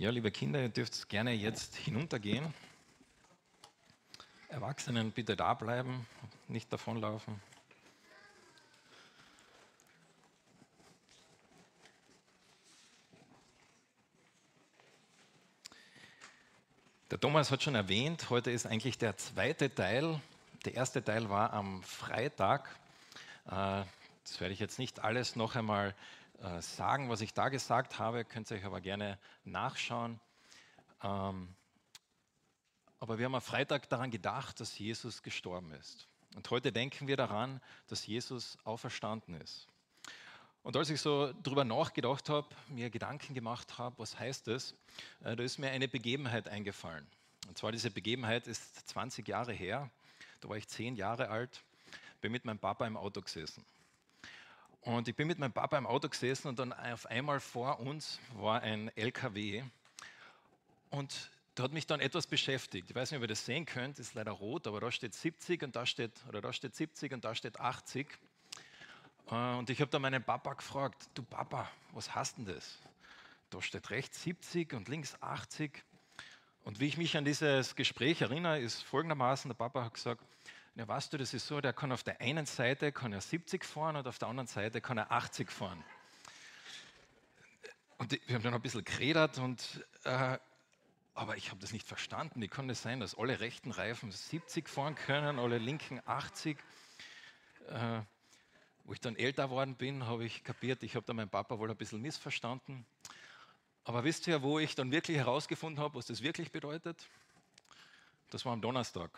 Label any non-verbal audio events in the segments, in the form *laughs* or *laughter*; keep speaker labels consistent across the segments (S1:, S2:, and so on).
S1: Ja, liebe Kinder, ihr dürft gerne jetzt hinuntergehen. Erwachsenen bitte da bleiben, nicht davonlaufen. Der Thomas hat schon erwähnt, heute ist eigentlich der zweite Teil. Der erste Teil war am Freitag. Äh, das werde ich jetzt nicht alles noch einmal äh, sagen, was ich da gesagt habe, könnt ihr euch aber gerne nachschauen. Ähm, aber wir haben am Freitag daran gedacht, dass Jesus gestorben ist. Und heute denken wir daran, dass Jesus auferstanden ist. Und als ich so darüber nachgedacht habe, mir Gedanken gemacht habe, was heißt das, äh, da ist mir eine Begebenheit eingefallen. Und zwar diese Begebenheit ist 20 Jahre her. Da war ich 10 Jahre alt, bin mit meinem Papa im Auto gesessen. Und ich bin mit meinem Papa im Auto gesessen und dann auf einmal vor uns war ein LKW. Und da hat mich dann etwas beschäftigt. Ich weiß nicht, ob ihr das sehen könnt, ist leider rot, aber da steht 70 und da steht, oder da steht 70 und da steht 80. Äh, und ich habe dann meinen Papa gefragt, du Papa, was hast denn das? Da steht rechts 70 und links 80. Und wie ich mich an dieses Gespräch erinnere, ist folgendermaßen, der Papa hat gesagt, ja, weißt du, das ist so, der kann auf der einen Seite kann er 70 fahren und auf der anderen Seite kann er 80 fahren. Und wir haben dann ein bisschen geredet, und, äh, aber ich habe das nicht verstanden. Wie kann das sein, dass alle rechten Reifen 70 fahren können, alle linken 80? Äh, wo ich dann älter geworden bin, habe ich kapiert, ich habe da meinen Papa wohl ein bisschen missverstanden. Aber wisst ihr, wo ich dann wirklich herausgefunden habe, was das wirklich bedeutet? Das war am Donnerstag.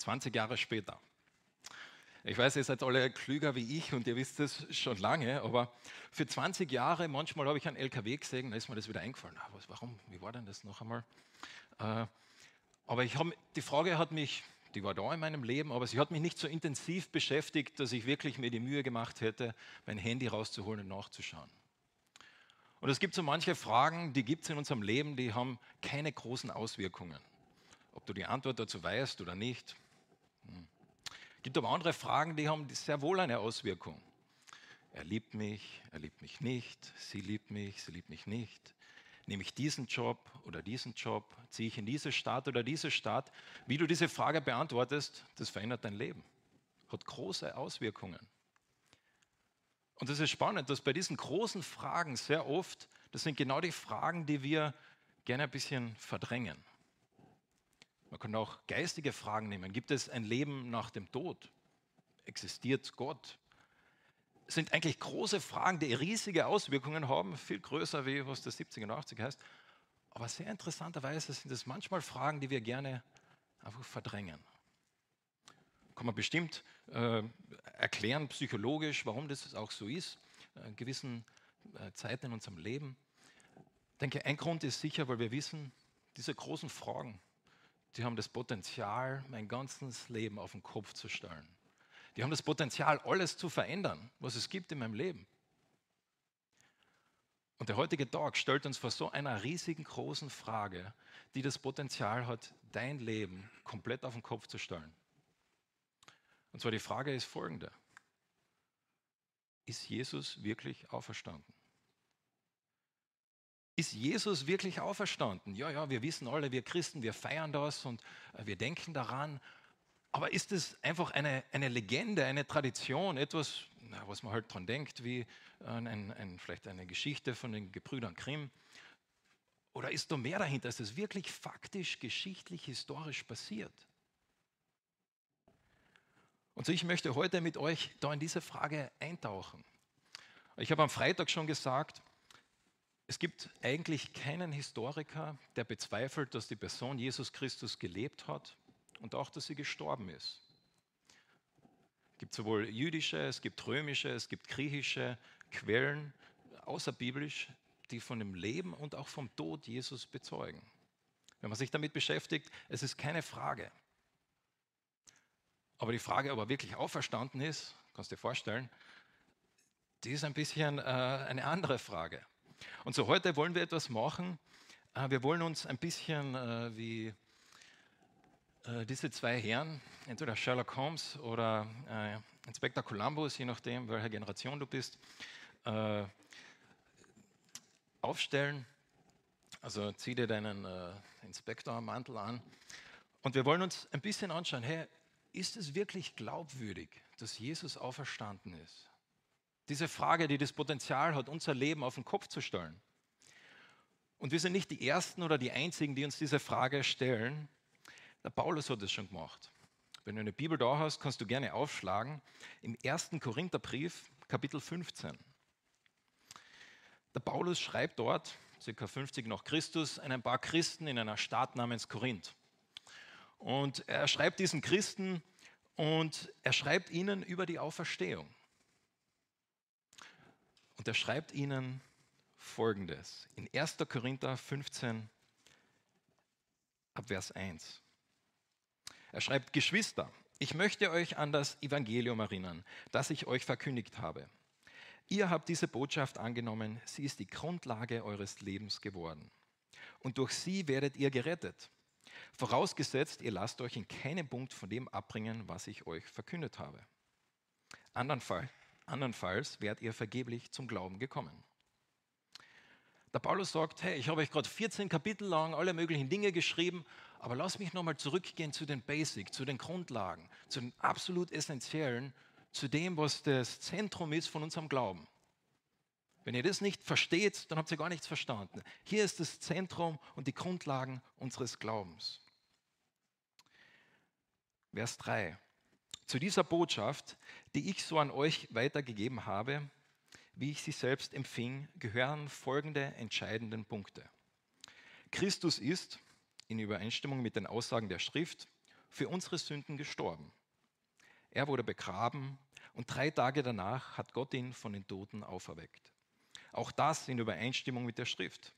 S1: 20 Jahre später. Ich weiß, ihr seid alle klüger wie ich und ihr wisst es schon lange, aber für 20 Jahre, manchmal habe ich einen LKW gesehen, da ist mir das wieder eingefallen. Ah, was, warum, wie war denn das noch einmal? Äh, aber ich hab, die Frage hat mich, die war da in meinem Leben, aber sie hat mich nicht so intensiv beschäftigt, dass ich wirklich mir die Mühe gemacht hätte, mein Handy rauszuholen und nachzuschauen. Und es gibt so manche Fragen, die gibt es in unserem Leben, die haben keine großen Auswirkungen. Ob du die Antwort dazu weißt oder nicht, es gibt aber andere Fragen, die haben sehr wohl eine Auswirkung. Er liebt mich, er liebt mich nicht, sie liebt mich, sie liebt mich nicht. Nehme ich diesen Job oder diesen Job, ziehe ich in diese Stadt oder diese Stadt? Wie du diese Frage beantwortest, das verändert dein Leben. Hat große Auswirkungen. Und es ist spannend, dass bei diesen großen Fragen sehr oft, das sind genau die Fragen, die wir gerne ein bisschen verdrängen. Man kann auch geistige Fragen nehmen. Gibt es ein Leben nach dem Tod? Existiert Gott? Das sind eigentlich große Fragen, die riesige Auswirkungen haben, viel größer wie was der 70 und 80 heißt. Aber sehr interessanterweise sind es manchmal Fragen, die wir gerne einfach verdrängen. Kann man bestimmt äh, erklären, psychologisch, warum das auch so ist, äh, in gewissen äh, Zeiten in unserem Leben. Ich denke, ein Grund ist sicher, weil wir wissen, diese großen Fragen, die haben das Potenzial, mein ganzes Leben auf den Kopf zu stellen. Die haben das Potenzial, alles zu verändern, was es gibt in meinem Leben. Und der heutige Tag stellt uns vor so einer riesigen großen Frage, die das Potenzial hat, dein Leben komplett auf den Kopf zu stellen. Und zwar die Frage ist folgende. Ist Jesus wirklich auferstanden? Ist Jesus wirklich auferstanden? Ja, ja, wir wissen alle, wir Christen, wir feiern das und äh, wir denken daran. Aber ist es einfach eine, eine Legende, eine Tradition, etwas, na, was man halt dran denkt, wie ein, ein, vielleicht eine Geschichte von den Gebrüdern Grimm? Oder ist da mehr dahinter? Ist es wirklich faktisch, geschichtlich, historisch passiert? Und so, ich möchte heute mit euch da in diese Frage eintauchen. Ich habe am Freitag schon gesagt, es gibt eigentlich keinen Historiker, der bezweifelt, dass die Person Jesus Christus gelebt hat und auch, dass sie gestorben ist. Es gibt sowohl jüdische, es gibt römische, es gibt griechische Quellen, außerbiblisch, die von dem Leben und auch vom Tod Jesus bezeugen. Wenn man sich damit beschäftigt, es ist keine Frage. Aber die Frage, ob er wirklich auferstanden ist, kannst du dir vorstellen, die ist ein bisschen äh, eine andere Frage. Und so heute wollen wir etwas machen. Äh, wir wollen uns ein bisschen äh, wie äh, diese zwei Herren, entweder Sherlock Holmes oder Inspektor Columbus, je nachdem, welcher Generation du bist, aufstellen Also zieh dir deinen Inspektormantel an. Und wir wollen uns ein bisschen anschauen, hey, ist es wirklich glaubwürdig, dass Jesus auferstanden ist? Diese Frage, die das Potenzial hat, unser Leben auf den Kopf zu stellen. Und wir sind nicht die Ersten oder die Einzigen, die uns diese Frage stellen. Der Paulus hat es schon gemacht. Wenn du eine Bibel da hast, kannst du gerne aufschlagen. Im 1. Korintherbrief, Kapitel 15. Der Paulus schreibt dort, ca. 50 nach Christus, ein paar Christen in einer Stadt namens Korinth. Und er schreibt diesen Christen und er schreibt ihnen über die Auferstehung. Und er schreibt ihnen folgendes in 1. Korinther 15 ab Vers 1. Er schreibt, Geschwister, ich möchte euch an das Evangelium erinnern, das ich euch verkündigt habe. Ihr habt diese Botschaft angenommen, sie ist die Grundlage eures Lebens geworden. Und durch sie werdet ihr gerettet. Vorausgesetzt, ihr lasst euch in keinem Punkt von dem abbringen, was ich euch verkündet habe. Andernfalls, andernfalls werdet ihr vergeblich zum Glauben gekommen. Der Paulus sagt, hey, ich habe euch gerade 14 Kapitel lang alle möglichen Dinge geschrieben, aber lasst mich nochmal zurückgehen zu den Basics, zu den Grundlagen, zu den absolut Essentiellen, zu dem, was das Zentrum ist von unserem Glauben. Wenn ihr das nicht versteht, dann habt ihr gar nichts verstanden. Hier ist das Zentrum und die Grundlagen unseres Glaubens. Vers 3. Zu dieser Botschaft, die ich so an euch weitergegeben habe, wie ich sie selbst empfing, gehören folgende entscheidenden Punkte. Christus ist, in Übereinstimmung mit den Aussagen der Schrift, für unsere Sünden gestorben. Er wurde begraben und drei Tage danach hat Gott ihn von den Toten auferweckt. Auch das in Übereinstimmung mit der Schrift.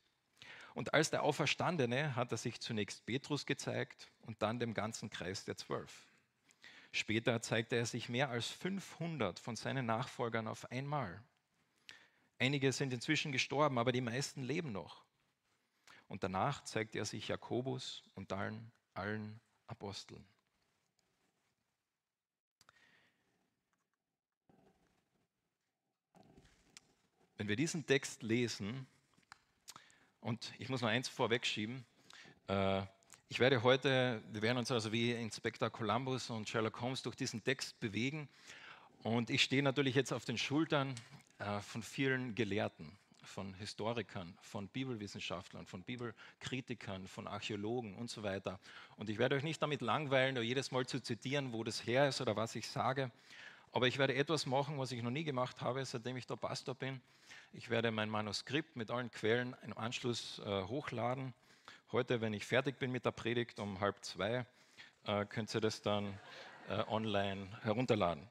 S1: Und als der Auferstandene hat er sich zunächst Petrus gezeigt und dann dem ganzen Kreis der Zwölf. Später zeigte er sich mehr als 500 von seinen Nachfolgern auf einmal. Einige sind inzwischen gestorben, aber die meisten leben noch. Und danach zeigte er sich Jakobus und allen, allen Aposteln. Wenn wir diesen Text lesen, und ich muss noch eins vorwegschieben, äh, ich werde heute, wir werden uns also wie Inspektor Columbus und Sherlock Holmes durch diesen Text bewegen. Und ich stehe natürlich jetzt auf den Schultern äh, von vielen Gelehrten, von Historikern, von Bibelwissenschaftlern, von Bibelkritikern, von Archäologen und so weiter. Und ich werde euch nicht damit langweilen, nur jedes Mal zu zitieren, wo das her ist oder was ich sage. Aber ich werde etwas machen, was ich noch nie gemacht habe, seitdem ich der Pastor bin. Ich werde mein Manuskript mit allen Quellen im Anschluss äh, hochladen. Heute, wenn ich fertig bin mit der Predigt um halb zwei, äh, könnt ihr das dann äh, online herunterladen.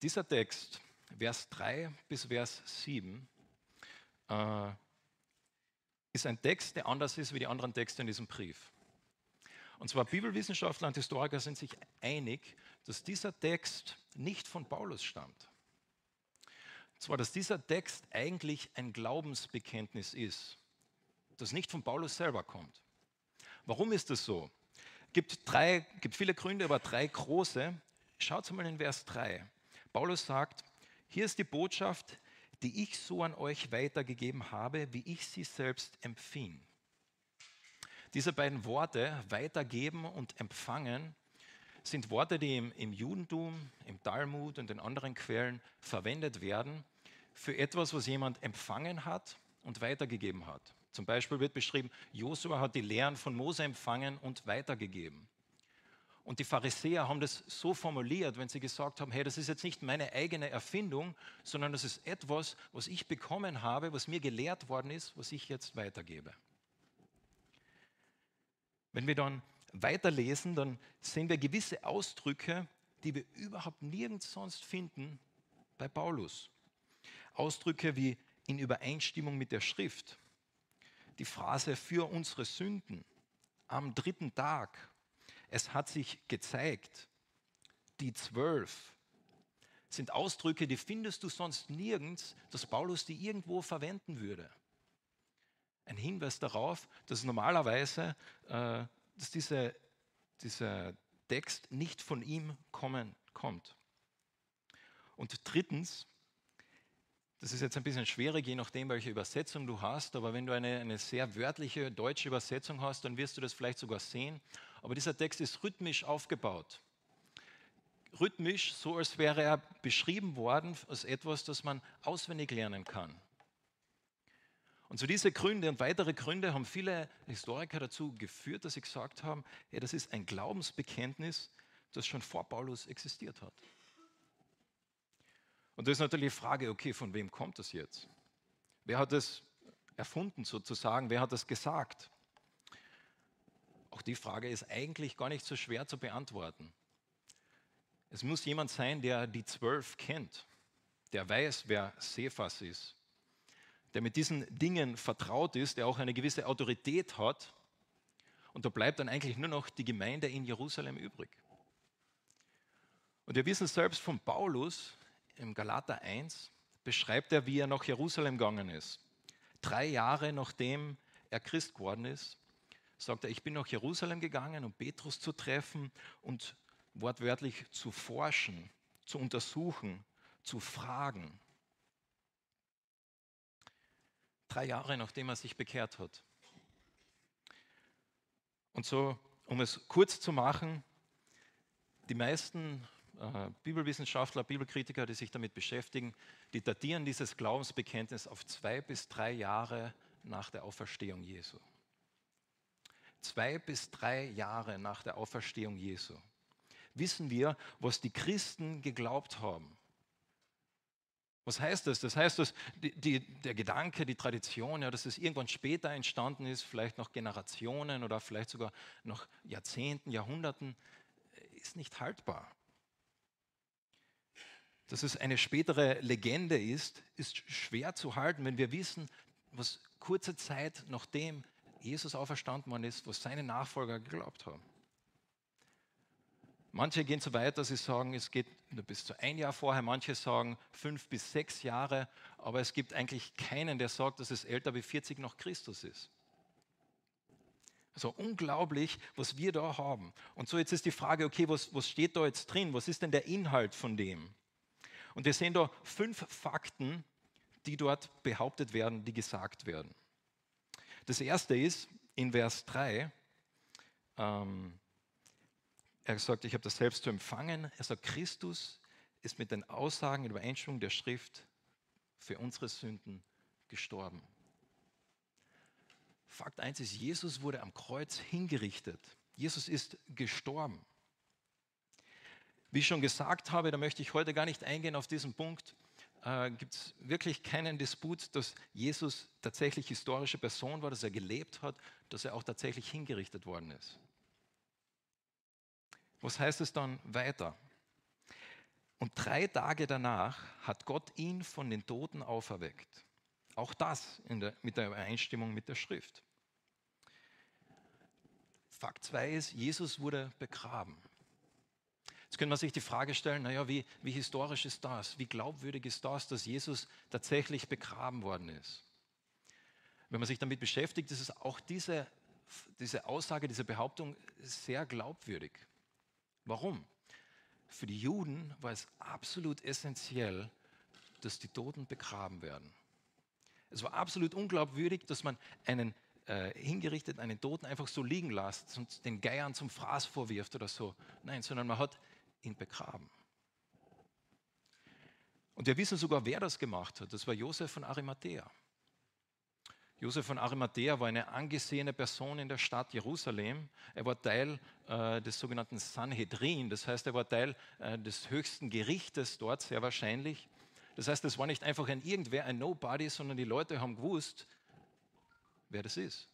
S1: Dieser Text, Vers 3 bis Vers 7, äh, ist ein Text, der anders ist wie die anderen Texte in diesem Brief. Und zwar Bibelwissenschaftler und Historiker sind sich einig, dass dieser Text nicht von Paulus stammt. Zwar, dass dieser Text eigentlich ein Glaubensbekenntnis ist, das nicht von Paulus selber kommt. Warum ist das so? Es gibt, gibt viele Gründe, aber drei große. Schaut mal in Vers 3. Paulus sagt, hier ist die Botschaft, die ich so an euch weitergegeben habe, wie ich sie selbst empfing. Diese beiden Worte, weitergeben und empfangen, sind Worte, die im, im, Judentum, im Talmud und in anderen Quellen verwendet werden für etwas, was jemand empfangen hat und weitergegeben hat. Zum Beispiel wird beschrieben, Josua hat die Lehren von Mose empfangen und weitergegeben. Und die Pharisäer haben das so formuliert, wenn sie gesagt haben, hey, das ist jetzt nicht meine eigene Erfindung, sondern das ist etwas, was ich bekommen habe, was mir gelehrt worden ist, was ich jetzt weitergebe. Wenn wir dann weiterlesen, dann sehen wir gewisse Ausdrücke, die wir überhaupt nirgends sonst finden bei Paulus. Ausdrücke wie in Übereinstimmung mit der Schrift. Die Phrase für unsere Sünden am dritten Tag. Es hat sich gezeigt. Die zwölf sind Ausdrücke, die findest du sonst nirgends, dass Paulus die irgendwo verwenden würde ein Hinweis darauf, dass normalerweise äh, dass diese, dieser Text nicht von ihm kommen, kommt. Und drittens, Das ist jetzt ein bisschen schwierig, je nachdem, welche Übersetzung du hast, aber wenn du eine, eine sehr wörtliche deutsche Übersetzung hast, dann wirst du das vielleicht sogar sehen. Aber dieser Text ist rhythmisch aufgebaut. Rhythmisch, so als wäre er beschrieben worden als etwas, das man auswendig lernen kann. Und so diese Gründe und weitere Gründe haben viele Historiker dazu geführt, dass sie gesagt haben, hey, das ist ein Glaubensbekenntnis, das schon vor Paulus existiert hat. Und da ist natürlich die Frage, okay, von wem kommt das jetzt? Wer hat es erfunden sozusagen? Wer hat das gesagt? Auch die Frage ist eigentlich gar nicht so schwer zu beantworten. Es muss jemand sein, der die Zwölf kennt, der weiß, wer Cephas ist, der mit diesen Dingen vertraut ist, der auch eine gewisse Autorität hat. Und da bleibt dann eigentlich nur noch die Gemeinde in Jerusalem übrig. Und wir wissen selbst von Paulus im Galater 1, beschreibt er, wie er nach Jerusalem gegangen ist. Drei Jahre nachdem er Christ geworden ist, sagt er, ich bin nach Jerusalem gegangen, um Petrus zu treffen und wortwörtlich zu forschen, zu untersuchen, zu fragen. Drei Jahre nachdem er sich bekehrt hat. Und so, um es kurz zu machen, die meisten äh, Bibelwissenschaftler, Bibelkritiker, die sich damit beschäftigen, die datieren dieses Glaubensbekenntnis auf zwei bis drei Jahre nach der Auferstehung Jesu. Zwei bis drei Jahre nach der Auferstehung Jesu wissen wir, was die Christen geglaubt haben. Was heißt das? Das heißt, dass die, die, der Gedanke, die Tradition, ja, dass es irgendwann später entstanden ist, vielleicht noch Generationen oder vielleicht sogar noch Jahrzehnten, Jahrhunderten, ist nicht haltbar. Dass es eine spätere Legende ist, ist schwer zu halten, wenn wir wissen, was kurze Zeit nachdem Jesus auferstanden worden ist, was seine Nachfolger geglaubt haben. Manche gehen so weit, dass sie sagen, es geht nur bis zu ein Jahr vorher, manche sagen fünf bis sechs Jahre, aber es gibt eigentlich keinen, der sagt, dass es älter wie 40 nach Christus ist. Also unglaublich, was wir da haben. Und so jetzt ist die Frage, okay, was, was steht da jetzt drin? Was ist denn der Inhalt von dem? Und wir sehen da fünf Fakten, die dort behauptet werden, die gesagt werden. Das erste ist in Vers 3, ähm, er sagt, ich habe das selbst zu empfangen. Er sagt, Christus ist mit den Aussagen in Übereinstimmung der Schrift für unsere Sünden gestorben. Fakt 1 ist, Jesus wurde am Kreuz hingerichtet. Jesus ist gestorben. Wie ich schon gesagt habe, da möchte ich heute gar nicht eingehen auf diesen Punkt, äh, gibt es wirklich keinen Disput, dass Jesus tatsächlich historische Person war, dass er gelebt hat, dass er auch tatsächlich hingerichtet worden ist. Was heißt es dann weiter? Und drei Tage danach hat Gott ihn von den Toten auferweckt. Auch das der, mit der Übereinstimmung mit der Schrift. Fakt 2 ist, Jesus wurde begraben. Jetzt könnte man sich die Frage stellen, naja, wie, wie historisch ist das? Wie glaubwürdig ist das, dass Jesus tatsächlich begraben worden ist? Wenn man sich damit beschäftigt, ist es auch diese, diese Aussage, diese Behauptung sehr glaubwürdig. Warum? Für die Juden war es absolut essentiell, dass die Toten begraben werden. Es war absolut unglaubwürdig, dass man einen äh, hingerichtet, einen Toten einfach so liegen lässt und den Geiern zum Fraß vorwirft oder so. Nein, sondern man hat ihn begraben. Und wir wissen sogar, wer das gemacht hat. Das war Josef von Arimathea. Josef von Arimathea war eine angesehene Person in der Stadt Jerusalem. Er war Teil äh, des sogenannten Sanhedrin, das heißt, er war Teil äh, des höchsten Gerichtes dort, sehr wahrscheinlich. Das heißt, es war nicht einfach ein irgendwer, ein Nobody, sondern die Leute haben gewusst, wer das ist.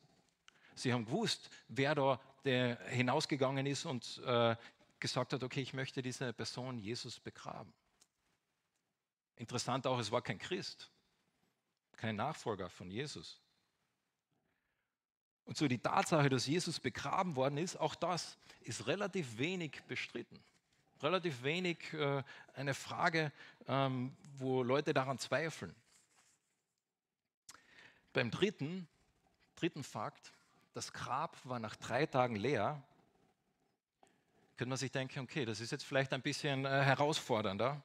S1: Sie haben gewusst, wer da der hinausgegangen ist und äh, gesagt hat, okay, ich möchte diese Person Jesus begraben. Interessant auch, es war kein Christ, kein Nachfolger von Jesus. Und so die Tatsache, dass Jesus begraben worden ist, auch das ist relativ wenig bestritten. Relativ wenig äh, eine Frage, ähm, wo Leute daran zweifeln. Beim dritten, dritten Fakt, das Grab war nach drei Tagen leer, könnte man sich denken, okay, das ist jetzt vielleicht ein bisschen äh, herausfordernder.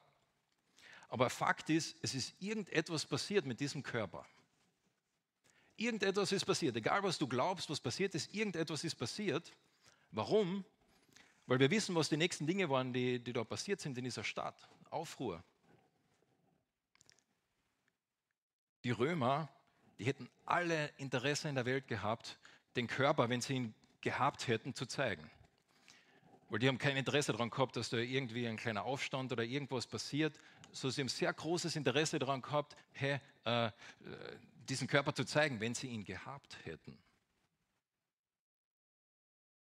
S1: Aber Fakt ist, es ist irgendetwas passiert mit diesem Körper. Irgendetwas ist passiert. Egal, was du glaubst, was passiert ist, irgendetwas ist passiert. Warum? Weil wir wissen, was die nächsten Dinge waren, die, die da passiert sind in dieser Stadt. Aufruhr. Die Römer, die hätten alle Interesse in der Welt gehabt, den Körper, wenn sie ihn gehabt hätten, zu zeigen. Weil die haben kein Interesse daran gehabt, dass da irgendwie ein kleiner Aufstand oder irgendwas passiert. So, sie haben sehr großes Interesse daran gehabt, hey, äh, diesen Körper zu zeigen, wenn sie ihn gehabt hätten.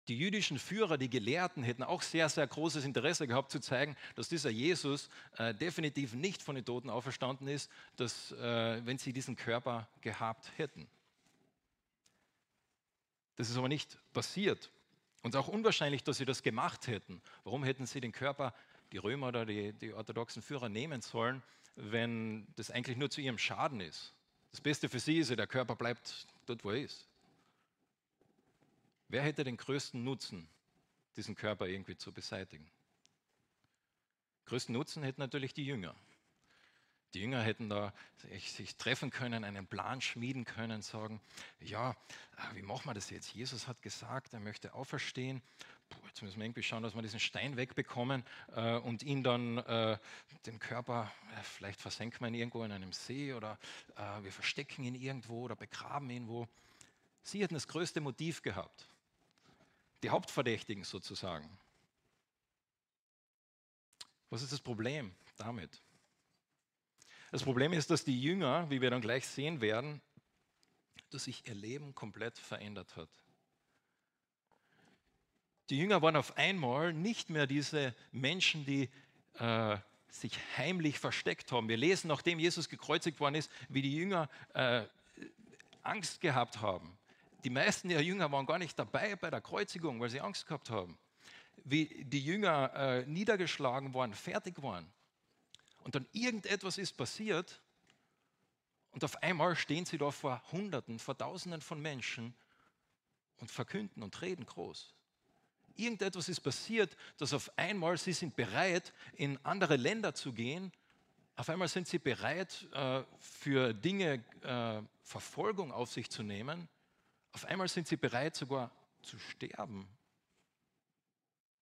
S1: Die jüdischen Führer, die Gelehrten, hätten auch sehr, sehr großes Interesse gehabt zu zeigen, dass dieser Jesus äh, definitiv nicht von den Toten auferstanden ist, dass, äh, wenn sie diesen Körper gehabt hätten. Das ist aber nicht passiert. Und auch unwahrscheinlich, dass sie das gemacht hätten. Warum hätten sie den Körper, die Römer oder die, die orthodoxen Führer nehmen sollen, wenn das eigentlich nur zu ihrem Schaden ist? Das Beste für sie ist ja, der Körper bleibt dort, wo er ist. Wer hätte den größten Nutzen, diesen Körper irgendwie zu beseitigen? Größten Nutzen hätten natürlich die Jünger. Die Jünger hätten da sich treffen können, einen Plan schmieden können, sagen, ja, äh, wie machen wir das jetzt? Jesus hat gesagt, er möchte auferstehen. Puh, jetzt müssen wir irgendwie schauen, dass wir diesen Stein wegbekommen äh, und ihn dann, äh, den Körper, äh, vielleicht versenken wir ihn irgendwo in einem See oder äh, wir verstecken ihn irgendwo oder begraben ihn wo. Sie hätten das größte Motiv gehabt. Die Hauptverdächtigen sozusagen. Was ist das Problem damit? Das Problem ist, dass die Jünger, wie wir dann gleich sehen werden, dass sich ihr Leben komplett verändert hat. Die Jünger waren auf einmal nicht mehr diese Menschen, die äh, sich heimlich versteckt haben. Wir lesen, nachdem Jesus gekreuzigt worden ist, wie die Jünger äh, Angst gehabt haben. Die meisten der Jünger waren gar nicht dabei bei der Kreuzigung, weil sie Angst gehabt haben. Wie die Jünger äh, niedergeschlagen waren, fertig waren und dann irgendetwas ist passiert und auf einmal stehen sie da vor Hunderten, vor Tausenden von Menschen und verkünden und reden groß. Irgendetwas ist passiert, dass auf einmal sie sind bereit, in andere Länder zu gehen. Auf einmal sind sie bereit, äh, für Dinge äh, Verfolgung auf sich zu nehmen. Auf einmal sind sie bereit, sogar zu sterben.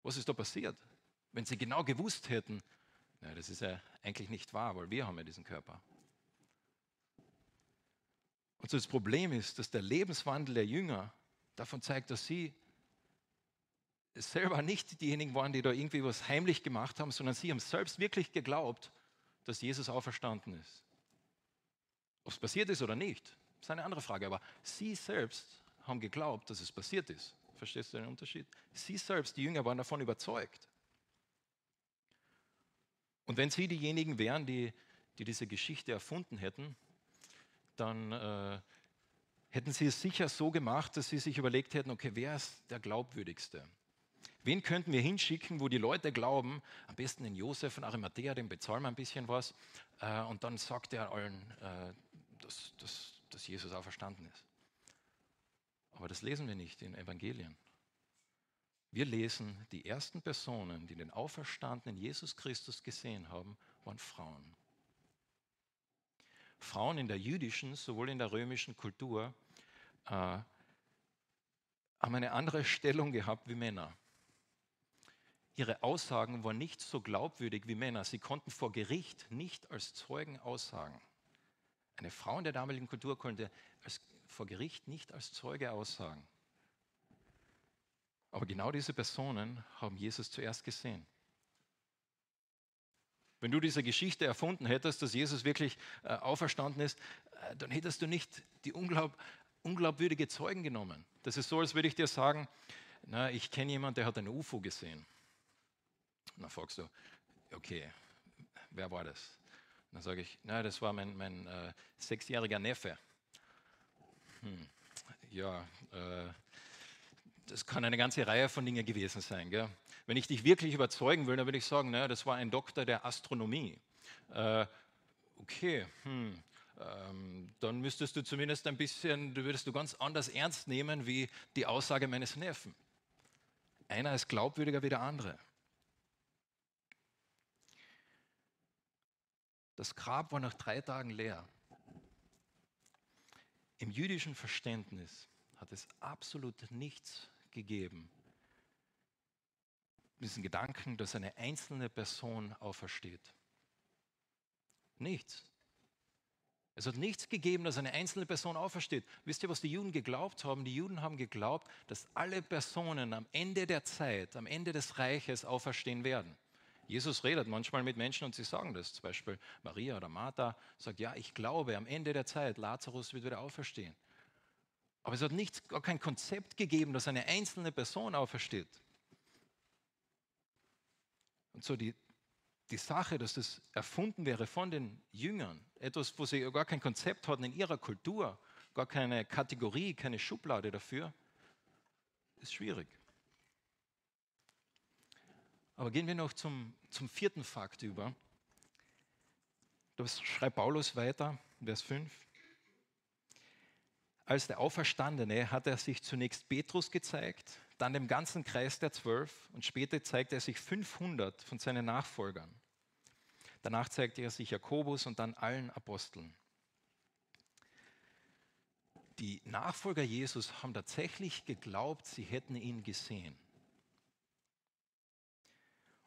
S1: Was ist da passiert? Wenn sie genau gewusst hätten, ja, das ist ja eigentlich nicht wahr, weil wir haben ja diesen Körper. Und so das Problem ist, dass der Lebenswandel der Jünger davon zeigt, dass sie selber nicht diejenigen waren, die da irgendwie was heimlich gemacht haben, sondern sie haben selbst wirklich geglaubt, dass Jesus auferstanden ist. Ob es passiert ist oder nicht, ist eine andere Frage, aber sie selbst haben geglaubt, dass es passiert ist. Verstehst du den Unterschied? Sie selbst, die Jünger, waren davon überzeugt. Und wenn Sie diejenigen wären, die, die diese Geschichte erfunden hätten, dann äh, hätten Sie es sicher so gemacht, dass Sie sich überlegt hätten, okay, wer ist der Glaubwürdigste? Wen könnten wir hinschicken, wo die Leute glauben, am besten den Josef von Arimathea, dem bezahlen wir ein bisschen was, äh, und dann sagt er allen, äh, dass, dass, dass Jesus auferstanden ist. Aber das lesen wir nicht in Evangelien. Wir lesen, die ersten Personen, die den auferstandenen Jesus Christus gesehen haben, waren Frauen. Frauen in der jüdischen, sowohl in der römischen Kultur, äh, haben eine andere Stellung gehabt wie Männer. Ihre Aussagen waren nicht so glaubwürdig wie Männer. Sie konnten vor Gericht nicht als Zeugen aussagen. Eine Frau in der damaligen Kultur konnte als, vor Gericht nicht als Zeuge aussagen. Aber genau diese Personen haben Jesus zuerst gesehen. Wenn du diese Geschichte erfunden hättest, dass Jesus wirklich äh, auferstanden ist, äh, dann hättest du nicht die unglaub, unglaubwürdige Zeugen genommen. Das ist so, als würde ich dir sagen, na, ich kenne jemanden, der hat ein UFO gesehen. Und dann fragst du, okay, wer war das? Und dann sage ich, na, das war mein, mein äh, sechsjähriger Neffe. Hm, ja, äh, das kann eine ganze Reihe von Dingen gewesen sein. Gell? Wenn ich dich wirklich überzeugen will, dann würde ich sagen, naja, das war ein Doktor der Astronomie. Äh, okay, hm, ähm, dann müsstest du zumindest ein bisschen, du würdest du ganz anders ernst nehmen wie die Aussage meines Neffen. Einer ist glaubwürdiger wie der andere. Das Grab war nach drei Tagen leer. Im jüdischen Verständnis hat es absolut nichts gegeben. Diesen Gedanken, dass eine einzelne Person aufersteht. Nichts. Es hat nichts gegeben, dass eine einzelne Person aufersteht. Wisst ihr, was die Juden geglaubt haben? Die Juden haben geglaubt, dass alle Personen am Ende der Zeit, am Ende des Reiches auferstehen werden. Jesus redet manchmal mit Menschen und sie sagen das. Zum Beispiel Maria oder Martha sagt, ja, ich glaube, am Ende der Zeit, Lazarus wird wieder auferstehen. Aber es hat nichts, gar kein Konzept gegeben, dass eine einzelne Person aufersteht. Und so die, die Sache, dass das erfunden wäre von den Jüngern, etwas, wo sie gar kein Konzept hatten in ihrer Kultur, gar keine Kategorie, keine Schublade dafür, ist schwierig. Aber gehen wir noch zum, zum vierten Fakt über. Das schreibt Paulus weiter, Vers 5. Als der Auferstandene hat er sich zunächst Petrus gezeigt, dann dem ganzen Kreis der Zwölf und später zeigte er sich 500 von seinen Nachfolgern. Danach zeigte er sich Jakobus und dann allen Aposteln. Die Nachfolger Jesus haben tatsächlich geglaubt, sie hätten ihn gesehen.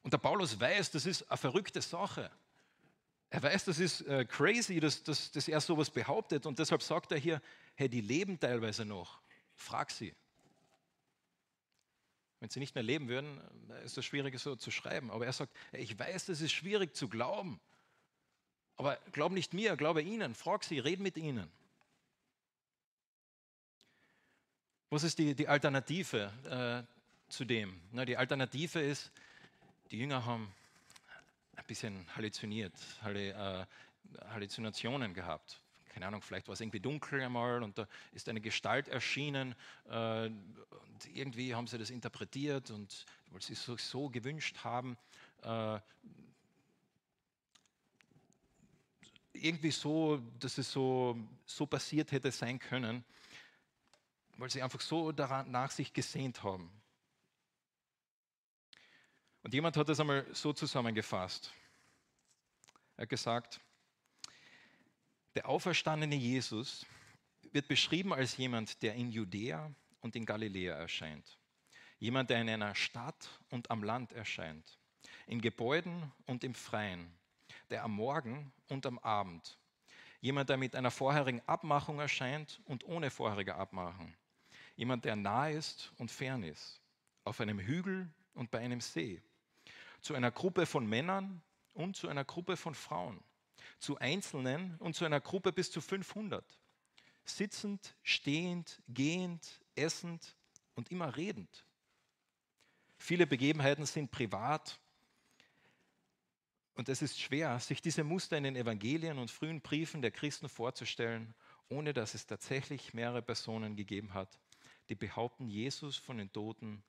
S1: Und der Paulus weiß, das ist eine verrückte Sache. Er weiß, das ist äh, crazy, dass, dass, dass er sowas behauptet. Und deshalb sagt er hier, hey, die leben teilweise noch. Frag sie. Wenn sie nicht mehr leben würden, ist das schwierig so zu schreiben. Aber er sagt, ich weiß, das ist schwierig zu glauben. Aber glaub nicht mir, glaube ihnen. Frag sie, red mit ihnen. Was ist die, die Alternative äh, zu dem? Na, die Alternative ist, die Jünger haben ein bisschen halluziniert, äh, Halluzinationen gehabt keine Ahnung, vielleicht war es irgendwie dunkel einmal und da ist eine Gestalt erschienen äh, und irgendwie haben sie das interpretiert und weil sie es so, so gewünscht haben, äh, irgendwie so, dass es so, so passiert hätte sein können, weil sie einfach so daran nach sich gesehnt haben. Und jemand hat das einmal so zusammengefasst. Er hat gesagt, der auferstandene Jesus wird beschrieben als jemand, der in Judäa und in Galiläa erscheint. Jemand, der in einer Stadt und am Land erscheint. In Gebäuden und im Freien. Der am Morgen und am Abend. Jemand, der mit einer vorherigen Abmachung erscheint und ohne vorherige Abmachung. Jemand, der nah ist und fern ist. Auf einem Hügel und bei einem See. Zu einer Gruppe von Männern und zu einer Gruppe von Frauen zu Einzelnen und zu einer Gruppe bis zu 500. Sitzend, stehend, gehend, essend und immer redend. Viele Begebenheiten sind privat und es ist schwer, sich diese Muster in den Evangelien und frühen Briefen der Christen vorzustellen, ohne dass es tatsächlich mehrere Personen gegeben hat, die behaupten, Jesus von den Toten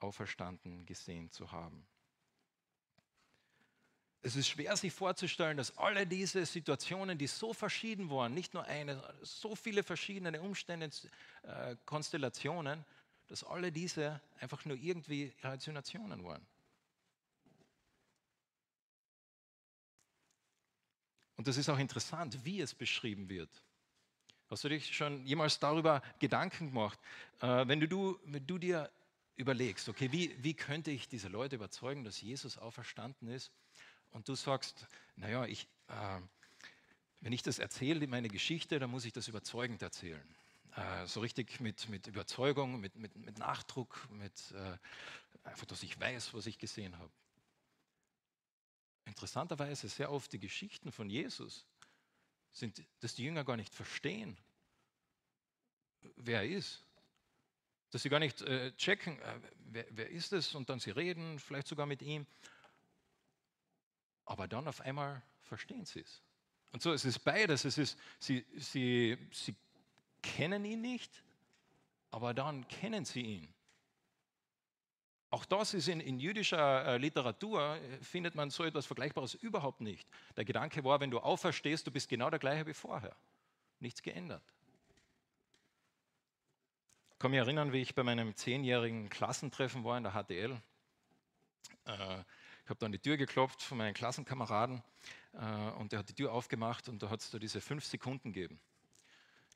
S1: auferstanden gesehen zu haben. Es ist schwer sich vorzustellen, dass alle diese Situationen, die so verschieden waren, nicht nur eine, so viele verschiedene Umstände, äh, Konstellationen, dass alle diese einfach nur irgendwie Halluzinationen waren. Und das ist auch interessant, wie es beschrieben wird. Hast du dich schon jemals darüber Gedanken gemacht? Äh, wenn, du, wenn du dir überlegst, okay, wie, wie könnte ich diese Leute überzeugen, dass Jesus auferstanden ist? Und du sagst, naja, ich, äh, wenn ich das erzähle, meine Geschichte, dann muss ich das überzeugend erzählen. Äh, so richtig mit, mit Überzeugung, mit, mit, mit Nachdruck, mit äh, einfach, dass ich weiß, was ich gesehen habe. Interessanterweise sehr oft die Geschichten von Jesus sind, dass die Jünger gar nicht verstehen, wer er ist. Dass sie gar nicht äh, checken, äh, wer, wer ist es, und dann sie reden, vielleicht sogar mit ihm. Aber dann auf einmal verstehen sie es. Und so es ist beides. Es ist, sie, sie, sie kennen ihn nicht, aber dann kennen sie ihn. Auch das ist in, in jüdischer äh, Literatur, äh, findet man so etwas Vergleichbares überhaupt nicht. Der Gedanke war, wenn du auferstehst, du bist genau der gleiche wie vorher. Nichts geändert. Ich kann mich erinnern, wie ich bei meinem zehnjährigen Klassentreffen war in der HTL. Äh, Ich habe dann die Tür geklopft von meinen Klassenkameraden äh, und der hat die Tür aufgemacht und da hat es da diese fünf Sekunden gegeben.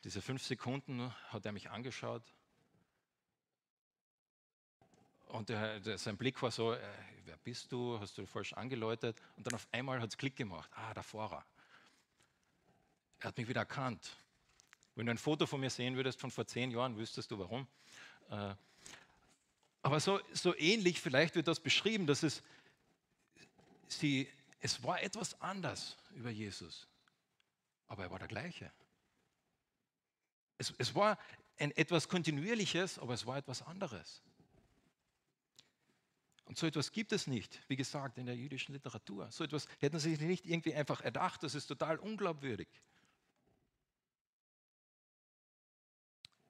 S1: Diese fünf Sekunden hat er mich angeschaut und der, der, sein Blick war so, äh, wer bist du, hast du falsch angeläutet? Und dann auf einmal hat es Klick gemacht, ah, der Fahrer. Er hat mich wieder erkannt. Wenn du ein Foto von mir sehen würdest von vor zehn Jahren, wüsstest du warum. Äh, aber so, so ähnlich vielleicht wird das beschrieben, dass es, sie, es war etwas anders über Jesus, aber er war der gleiche. Es, es war ein, etwas Kontinuierliches, aber es war etwas anderes. Und so etwas gibt es nicht, wie gesagt, in der jüdischen Literatur. So etwas hätten sie sich nicht irgendwie einfach erdacht, das ist total unglaubwürdig.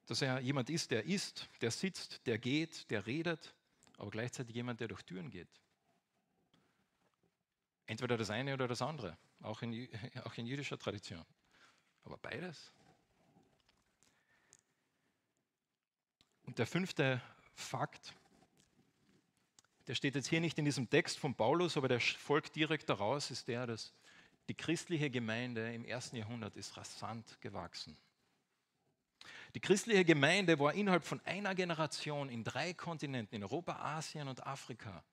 S1: dass er jemand ist, der isst, der sitzt, der geht, der redet, aber gleichzeitig jemand, der durch Türen geht. Entweder das eine oder das andere, auch in, *laughs* auch in jüdischer Tradition. Aber beides. Und der fünfte Fakt, der steht jetzt hier nicht in diesem Text von Paulus, aber der folgt direkt daraus, ist der, dass die christliche Gemeinde im ersten Jahrhundert ist rasant gewachsen. Die christliche Gemeinde war innerhalb von einer Generation in drei Kontinenten, in Europa, Asien und Afrika.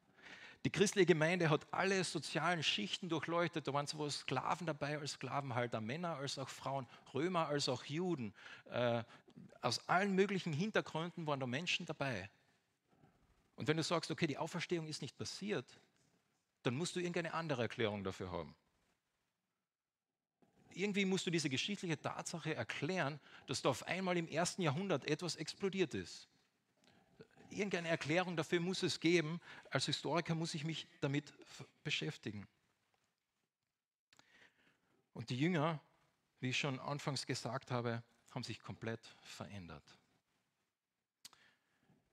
S1: Die christliche Gemeinde hat alle sozialen Schichten durchleuchtet. Da waren sowohl Sklaven dabei als Sklavenhalter, Männer als auch Frauen, Römer als auch Juden. Äh, aus allen möglichen Hintergründen waren da Menschen dabei. Und wenn du sagst, okay, die Auferstehung ist nicht passiert, dann musst du irgendeine andere Erklärung dafür haben irgendwie musst du diese geschichtliche Tatsache erklären, dass da auf einmal im ersten Jahrhundert etwas explodiert ist. Irgendeine Erklärung dafür muss es geben. Als Historiker muss ich mich damit beschäftigen. Und die Jünger, wie ich schon anfangs gesagt habe, haben sich komplett verändert.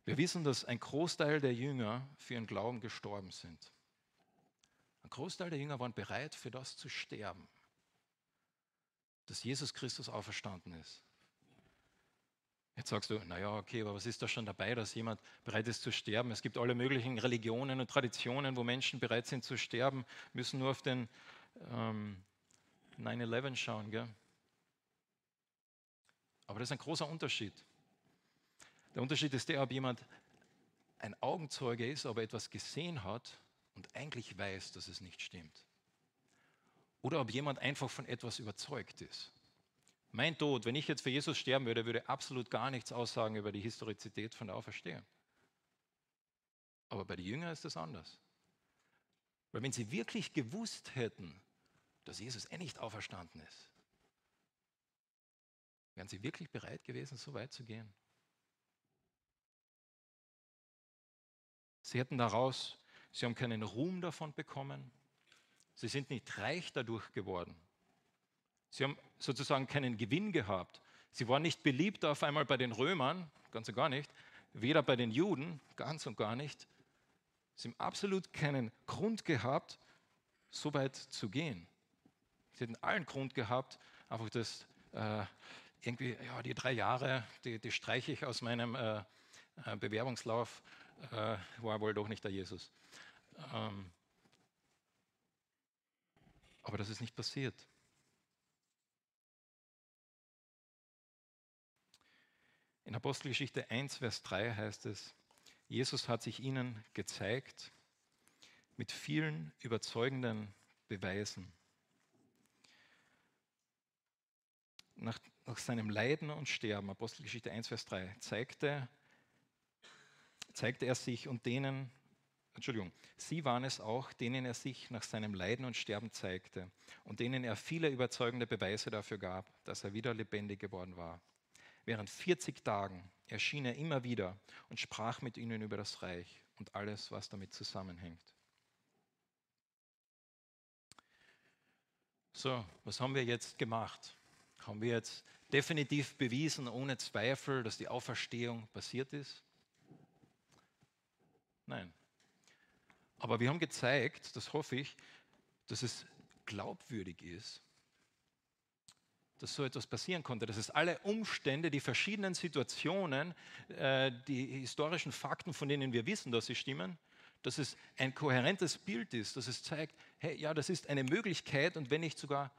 S1: Wir wissen, dass ein Großteil der Jünger für ihren Glauben gestorben sind. Ein Großteil der Jünger waren bereit, für das zu sterben dass Jesus Christus auferstanden ist. Jetzt sagst du, naja, okay, aber was ist da schon dabei, dass jemand bereit ist zu sterben? Es gibt alle möglichen Religionen und Traditionen, wo Menschen bereit sind zu sterben, müssen nur auf den ähm, 9-11 schauen. Gell? Aber das ist ein großer Unterschied. Der Unterschied ist der, ob jemand ein Augenzeuge ist, aber etwas gesehen hat und eigentlich weiß, dass es nicht stimmt oder ob jemand einfach von etwas überzeugt ist. Mein Tod, wenn ich jetzt für Jesus sterben würde, würde absolut gar nichts aussagen über die Historizität von der Auferstehung. Aber bei den Jüngern ist das anders. Weil wenn sie wirklich gewusst hätten, dass Jesus eh nicht auferstanden ist, wären sie wirklich bereit gewesen, so weit zu gehen. Sie hätten daraus, sie haben keinen Ruhm davon bekommen, Sie sind nicht reich dadurch geworden. Sie haben sozusagen keinen Gewinn gehabt. Sie waren nicht beliebt auf einmal bei den Römern, ganz und gar nicht, weder bei den Juden, ganz und gar nicht. Sie haben absolut keinen Grund gehabt, so weit zu gehen. Sie hätten allen Grund gehabt, einfach das äh, irgendwie, ja, die drei Jahre, die, die streiche ich aus meinem äh, äh Bewerbungslauf, äh, war wohl doch nicht der Jesus. Ähm, aber das ist nicht passiert. In Apostelgeschichte 1, Vers 3 heißt es, Jesus hat sich ihnen gezeigt mit vielen überzeugenden Beweisen. Nach, nach, seinem Leiden und Sterben, Apostelgeschichte 1, Vers 3, zeigte, zeigte er sich und denen, Entschuldigung, sie waren es auch, denen er sich nach seinem Leiden und Sterben zeigte und denen er viele überzeugende Beweise dafür gab, dass er wieder lebendig geworden war. Während 40 Tagen erschien er immer wieder und sprach mit ihnen über das Reich und alles, was damit zusammenhängt. So, was haben wir jetzt gemacht? Haben wir jetzt definitiv bewiesen, ohne Zweifel, dass die Auferstehung passiert ist? Nein. Aber wir haben gezeigt, das hoffe ich, dass es glaubwürdig ist, dass so etwas passieren konnte, dass es alle Umstände, die verschiedenen Situationen, äh, die historischen Fakten, von denen wir wissen, dass sie stimmen, dass es ein kohärentes Bild ist, dass es zeigt, hey, ja, das ist eine Möglichkeit und wenn nicht sogar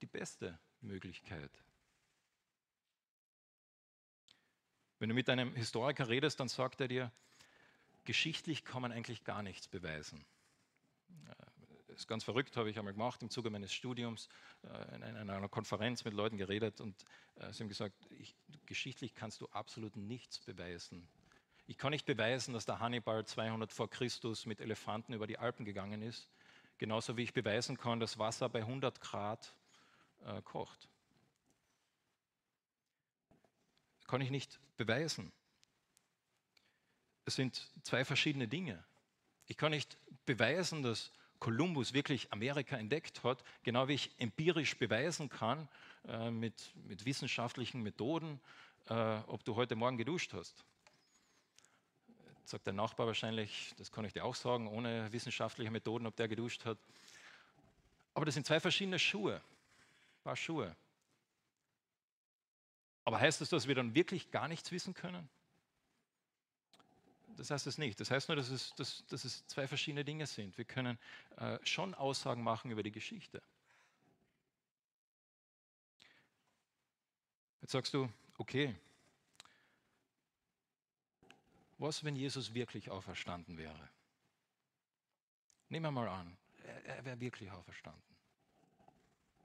S1: die beste Möglichkeit. Wenn du mit einem Historiker redest, dann sagt er dir, geschichtlich kann man eigentlich gar nichts beweisen. Ist ganz verrückt, habe ich einmal gemacht im Zuge meines Studiums, äh, in einer Konferenz mit Leuten geredet und äh, sie haben gesagt, ich, geschichtlich kannst du absolut nichts beweisen. Ich kann nicht beweisen, dass der Hannibal 200 vor Christus mit Elefanten über die Alpen gegangen ist, genauso wie ich beweisen kann, dass Wasser bei 100 Grad äh, kocht. Kann ich nicht beweisen. Es sind zwei verschiedene Dinge. Ich kann nicht beweisen, dass Kolumbus wirklich Amerika entdeckt hat, genau wie ich empirisch beweisen kann äh, mit, mit wissenschaftlichen Methoden, äh, ob du heute Morgen geduscht hast. Jetzt sagt der Nachbar wahrscheinlich, das kann ich dir auch sagen, ohne wissenschaftliche Methoden, ob der geduscht hat. Aber das sind zwei verschiedene Schuhe, Paar Schuhe. Aber heißt das, dass wir dann wirklich gar nichts wissen können? Das heißt es nicht. Das heißt nur, dass es, dass, dass es zwei verschiedene Dinge sind. Wir können äh, schon Aussagen machen über die Geschichte. Jetzt sagst du, okay, was, wenn Jesus wirklich auferstanden wäre? Nehmen wir mal an, er, er wäre wirklich auferstanden.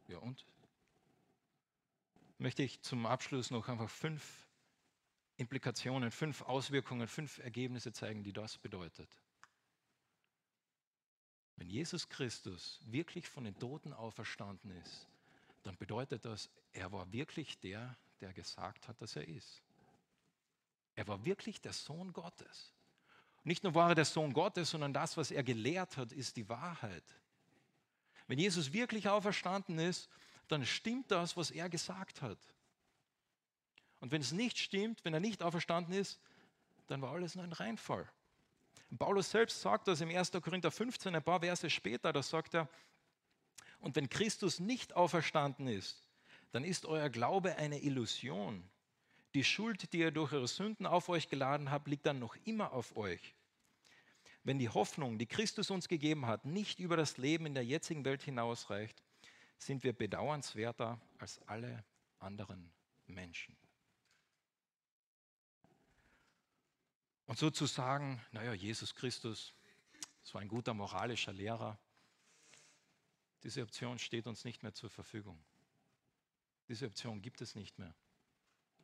S1: Ja und? Möchte ich zum Abschluss noch einfach fünf Implikationen, fünf Auswirkungen, fünf Ergebnisse zeigen, die das bedeutet. Wenn Jesus Christus wirklich von den Toten auferstanden ist, dann bedeutet das, er war wirklich der, der gesagt hat, dass er ist. Er war wirklich der Sohn Gottes. Nicht nur war er der Sohn Gottes, sondern das, was er gelehrt hat, ist die Wahrheit. Wenn Jesus wirklich auferstanden ist, dann stimmt das, was er gesagt hat. Und wenn es nicht stimmt, wenn er nicht auferstanden ist, dann war alles nur ein Reinfall. Paulus selbst sagt das im 1. Korinther 15, ein paar Verse später, da sagt er, und wenn Christus nicht auferstanden ist, dann ist euer Glaube eine Illusion. Die Schuld, die ihr durch eure Sünden auf euch geladen habt, liegt dann noch immer auf euch. Wenn die Hoffnung, die Christus uns gegeben hat, nicht über das Leben in der jetzigen Welt hinausreicht, sind wir bedauernswerter als alle anderen Menschen. Und so zu sagen, naja, Jesus Christus, das war ein guter moralischer Lehrer, diese Option steht uns nicht mehr zur Verfügung. Diese Option gibt es nicht mehr.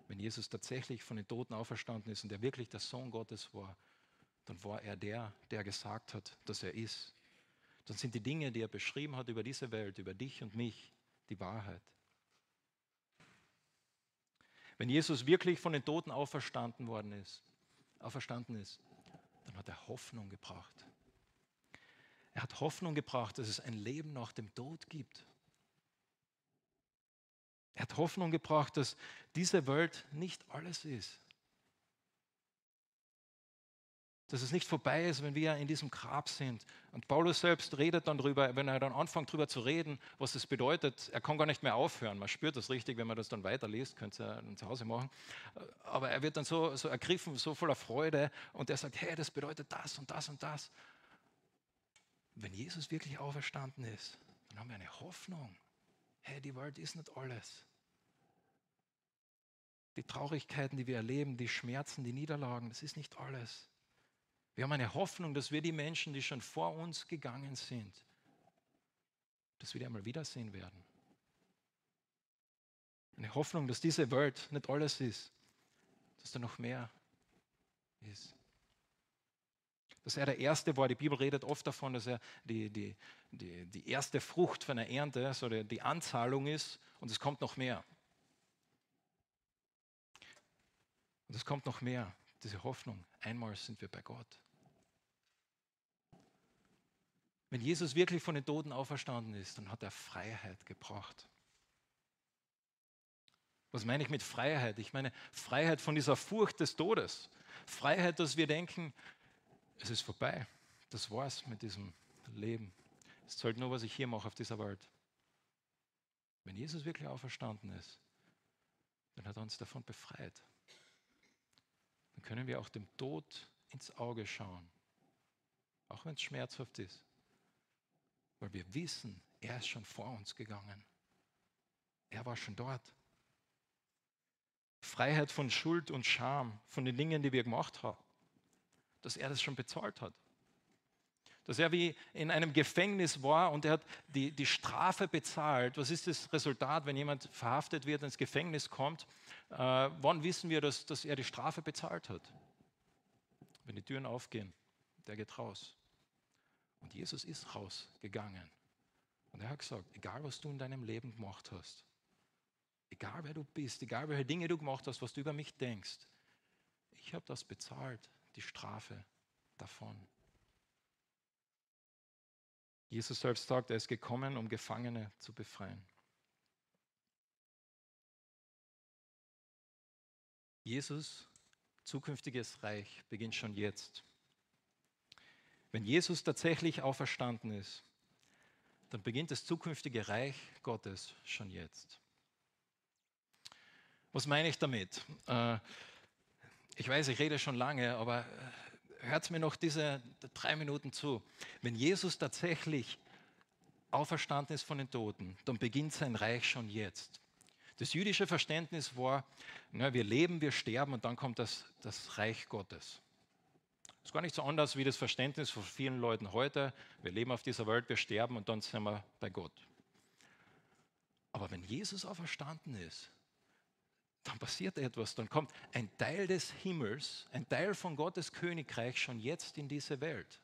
S1: Wenn Jesus tatsächlich von den Toten auferstanden ist und er wirklich der Sohn Gottes war, dann war er der, der gesagt hat, dass er ist. Dann sind die Dinge, die er beschrieben hat über diese Welt, über dich und mich, die Wahrheit. Wenn Jesus wirklich von den Toten auferstanden worden ist, auferstanden ist, dann hat er Hoffnung gebracht. Er hat Hoffnung gebracht, dass es ein Leben nach dem Tod gibt. Er hat Hoffnung gebracht, dass diese Welt nicht alles ist dass es nicht vorbei ist, wenn wir in diesem Grab sind. Und Paulus selbst redet dann darüber, wenn er dann anfängt darüber zu reden, was es bedeutet, er kann gar nicht mehr aufhören. Man spürt das richtig, wenn man das dann weiterliest, könnt ihr dann zu Hause machen. Aber er wird dann so, so ergriffen, so voller Freude und er sagt, hey, das bedeutet das und das und das. Wenn Jesus wirklich auferstanden ist, dann haben wir eine Hoffnung. Hey, die Welt ist nicht alles. Die Traurigkeiten, die wir erleben, die Schmerzen, die Niederlagen, das ist nicht alles. Wir haben eine Hoffnung, dass wir die Menschen, die schon vor uns gegangen sind, dass wir die einmal wiedersehen werden. Eine Hoffnung, dass diese Welt nicht alles ist, dass da noch mehr ist. Dass er der Erste war. Die Bibel redet oft davon, dass er die, die, die, die erste Frucht von einer Ernte, so die, die Anzahlung ist und es kommt noch mehr. Und es kommt noch mehr, diese Hoffnung. Einmal sind wir bei Gott. Wenn Jesus wirklich von den Toten auferstanden ist, dann hat er Freiheit gebracht. Was meine ich mit Freiheit? Ich meine Freiheit von dieser Furcht des Todes. Freiheit, dass wir denken, es ist vorbei. Das war's mit diesem Leben. Es zählt nur, was ich hier mache auf dieser Welt. Wenn Jesus wirklich auferstanden ist, dann hat er uns davon befreit. Dann können wir auch dem Tod ins Auge schauen Auch wenn es schmerzhaft ist. Weil wir wissen, er ist schon vor uns gegangen. Er war schon dort. Freiheit von Schuld und Scham, von den Dingen, die wir gemacht haben. Dass er das schon bezahlt hat. Dass er wie in einem Gefängnis war und er hat die, die Strafe bezahlt. Was ist das Resultat, wenn jemand verhaftet wird, ins Gefängnis kommt? Äh, wann wissen wir, dass, dass er die Strafe bezahlt hat? Wenn die Türen aufgehen, der geht raus. Und Jesus ist rausgegangen. Und er hat gesagt, egal was du in deinem Leben gemacht hast, egal wer du bist, egal welche Dinge du gemacht hast, was du über mich denkst, ich habe das bezahlt, die Strafe davon. Jesus selbst sagt, er ist gekommen, um Gefangene zu befreien. Jesus zukünftiges Reich beginnt schon jetzt. Wenn Jesus tatsächlich auferstanden ist, dann beginnt das zukünftige Reich Gottes schon jetzt. Was meine ich damit? Äh, ich weiß, ich rede schon lange, aber äh, hört mir noch diese drei Minuten zu. Wenn Jesus tatsächlich auferstanden ist von den Toten, dann beginnt sein Reich schon jetzt. Das jüdische Verständnis war, wir leben, wir sterben und dann kommt das, das Reich Gottes. Ist gar nicht so anders wie das Verständnis von vielen Leuten heute. Wir leben auf dieser Welt, wir sterben und dann sind wir bei Gott. Aber wenn Jesus auferstanden ist, dann passiert etwas, dann kommt ein Teil des Himmels, ein Teil von Gottes Königreich schon jetzt in diese Welt.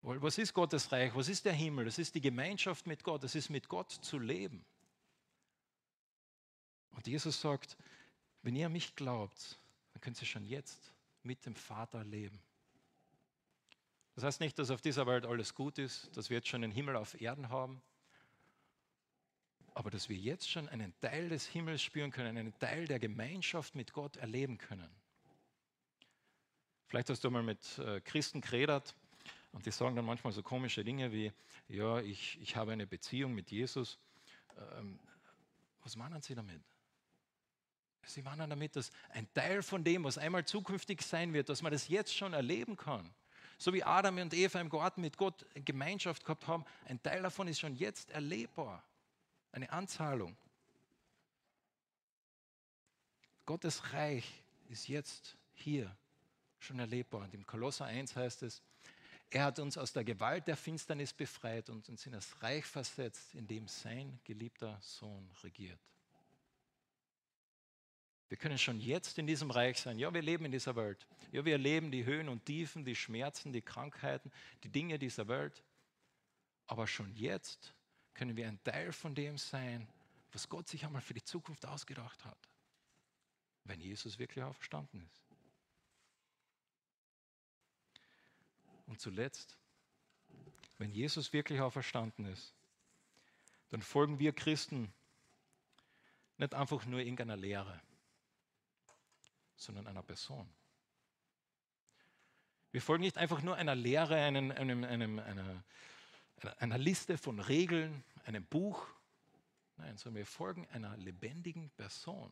S1: Was ist Gottes Reich? Was ist der Himmel? Das ist die Gemeinschaft mit Gott. Das ist mit Gott zu leben. Und Jesus sagt, wenn ihr mich glaubt, dann könnt ihr schon jetzt mit dem Vater leben. Das heißt nicht, dass auf dieser Welt alles gut ist, dass wir jetzt schon einen Himmel auf Erden haben, aber dass wir jetzt schon einen Teil des Himmels spüren können, einen Teil der Gemeinschaft mit Gott erleben können. Vielleicht hast du mal mit äh, Christen geredet und die sagen dann manchmal so komische Dinge wie, ja, ich, ich habe eine Beziehung mit Jesus. Ähm, was meinen sie damit? Sie meinen damit, dass ein Teil von dem, was einmal zukünftig sein wird, dass man das jetzt schon erleben kann. So wie Adam und Eva im Garten mit Gott Gemeinschaft gehabt haben, ein Teil davon ist schon jetzt erlebbar. Eine Anzahlung. Gottes Reich ist jetzt hier schon erlebbar. Und im Kolosser 1 heißt es, er hat uns aus der Gewalt der Finsternis befreit und uns in das Reich versetzt, in dem sein geliebter Sohn regiert. Wir können schon jetzt in diesem Reich sein. Ja, wir leben in dieser Welt. Ja, wir erleben die Höhen und Tiefen, die Schmerzen, die Krankheiten, die Dinge dieser Welt. Aber schon jetzt können wir ein Teil von dem sein, was Gott sich einmal für die Zukunft ausgedacht hat, wenn Jesus wirklich auferstanden ist. Und zuletzt, wenn Jesus wirklich auferstanden ist, dann folgen wir Christen nicht einfach nur irgendeiner Lehre sondern einer Person. Wir folgen nicht einfach nur einer Lehre, einem, einem, einem, einer, einer Liste von Regeln, einem Buch. Nein, sondern wir folgen einer lebendigen Person.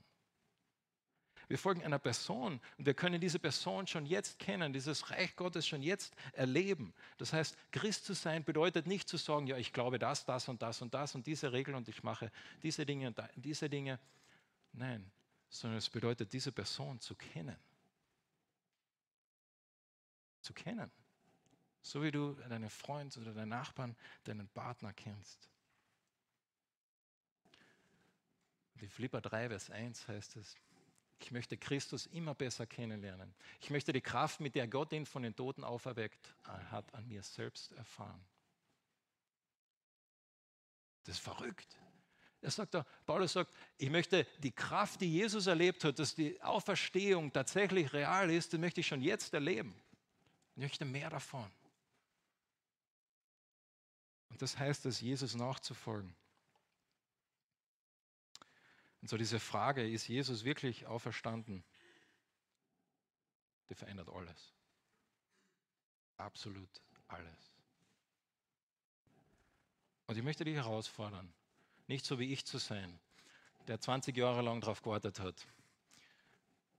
S1: Wir folgen einer Person und wir können diese Person schon jetzt kennen, dieses Reich Gottes schon jetzt erleben. Das heißt, Christ zu sein bedeutet nicht zu sagen, ja, ich glaube das, das und das und das und diese Regeln und ich mache diese Dinge und diese Dinge. Nein, sondern es bedeutet, diese Person zu kennen. Zu kennen. So wie du deinen Freund oder deinen Nachbarn, deinen Partner kennst. Die Philippa 3, Vers 1 heißt es, ich möchte Christus immer besser kennenlernen. Ich möchte die Kraft, mit der Gott ihn von den Toten auferweckt hat, an mir selbst erfahren. Das ist verrückt. Er sagt da, Paulus sagt, ich möchte die Kraft, die Jesus erlebt hat, dass die Auferstehung tatsächlich real ist, die möchte ich schon jetzt erleben. Ich möchte mehr davon. Und das heißt es, Jesus nachzufolgen. Und so diese Frage, ist Jesus wirklich auferstanden? Die verändert alles. Absolut alles. Und ich möchte dich herausfordern, nicht so wie ich zu sein, der 20 Jahre lang darauf gewartet hat,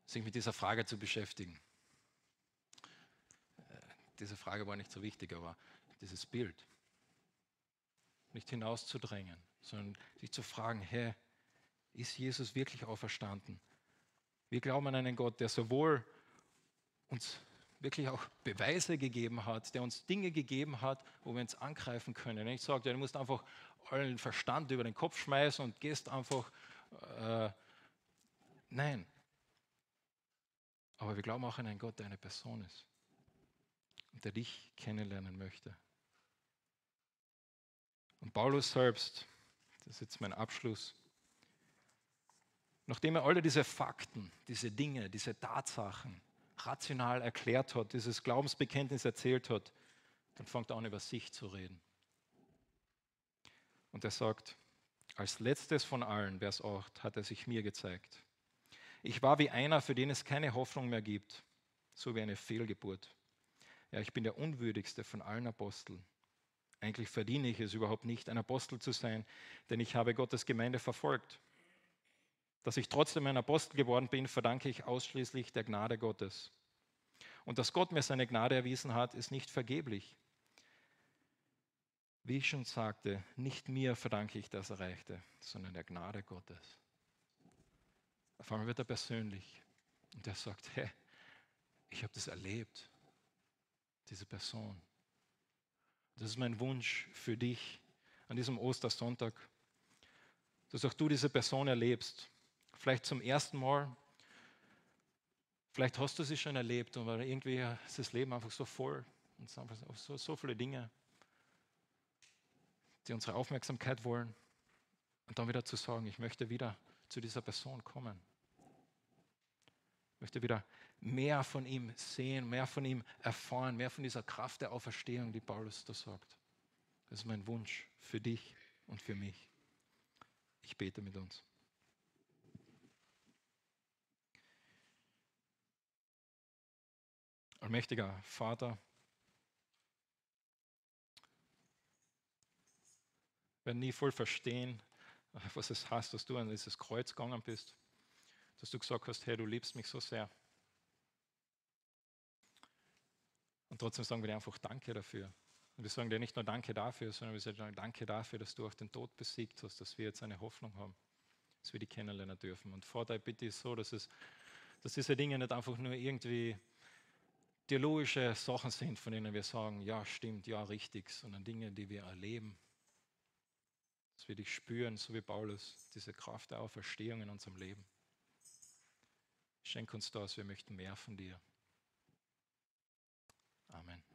S1: sich mit dieser Frage zu beschäftigen. diese Frage war nicht so wichtig, aber dieses Bild. Nicht hinauszudrängen, sondern sich zu fragen, hey, ist Jesus wirklich auferstanden? Wir glauben an einen Gott, der sowohl uns wirklich auch Beweise gegeben hat, der uns Dinge gegeben hat, wo wir uns angreifen können. Ich sage, du musst einfach allen Verstand über den Kopf schmeißen und gehst einfach. Äh, nein. Aber wir glauben auch an einen Gott, der eine Person ist und der dich kennenlernen möchte. Und Paulus selbst, das ist jetzt mein Abschluss, nachdem er alle diese Fakten, diese Dinge, diese Tatsachen rational erklärt hat, dieses Glaubensbekenntnis erzählt hat, dann fängt er an, über sich zu reden. Und er sagt, als letztes von allen, Vers 8, hat er sich mir gezeigt. Ich war wie einer, für den es keine Hoffnung mehr gibt, so wie eine Fehlgeburt. Ja, ich bin der unwürdigste von allen Aposteln. Eigentlich verdiene ich es überhaupt nicht, ein Apostel zu sein, denn ich habe Gottes Gemeinde verfolgt. Dass ich trotzdem ein Apostel geworden bin, verdanke ich ausschließlich der Gnade Gottes. Und dass Gott mir seine Gnade erwiesen hat, ist nicht vergeblich. Wie ich schon sagte, nicht mir verdanke ich das Erreichte, sondern der Gnade Gottes. Auf einmal wird er persönlich und er sagt, hey, ich habe das erlebt, diese Person. Das ist mein Wunsch für dich an diesem Ostersonntag, dass auch du diese Person erlebst Vielleicht zum ersten Mal. Vielleicht hast du sie schon erlebt, aber irgendwie ist das Leben einfach so voll und so, so viele Dinge, die unsere Aufmerksamkeit wollen. Und dann wieder zu sagen, ich möchte wieder zu dieser Person kommen. Ich möchte wieder mehr von ihm sehen, mehr von ihm erfahren, mehr von dieser Kraft der Auferstehung, die Paulus da sagt. Das ist mein Wunsch für dich und für mich. Ich bete mit uns. Allmächtiger Vater, werden nie voll verstehen, *laughs* was es heißt, dass du an dieses Kreuz gegangen bist, dass du gesagt hast, hey, du liebst mich so sehr. Und trotzdem sagen wir dir einfach Danke dafür. Und wir sagen dir nicht nur Danke dafür, sondern wir sagen Danke dafür, dass du auch den Tod besiegt hast, dass wir jetzt eine Hoffnung haben, dass wir die kennenlernen dürfen. Und Vater, bitte ist so, dass, es, dass diese Dinge nicht einfach nur irgendwie theologische Sachen sind, von denen wir sagen, ja, stimmt, ja, richtig, sondern Dinge, die wir erleben. Dass wir dich spüren, so wie Paulus, diese Kraft der Auferstehung in unserem Leben. Schenk uns das, wir möchten mehr von dir. Amen.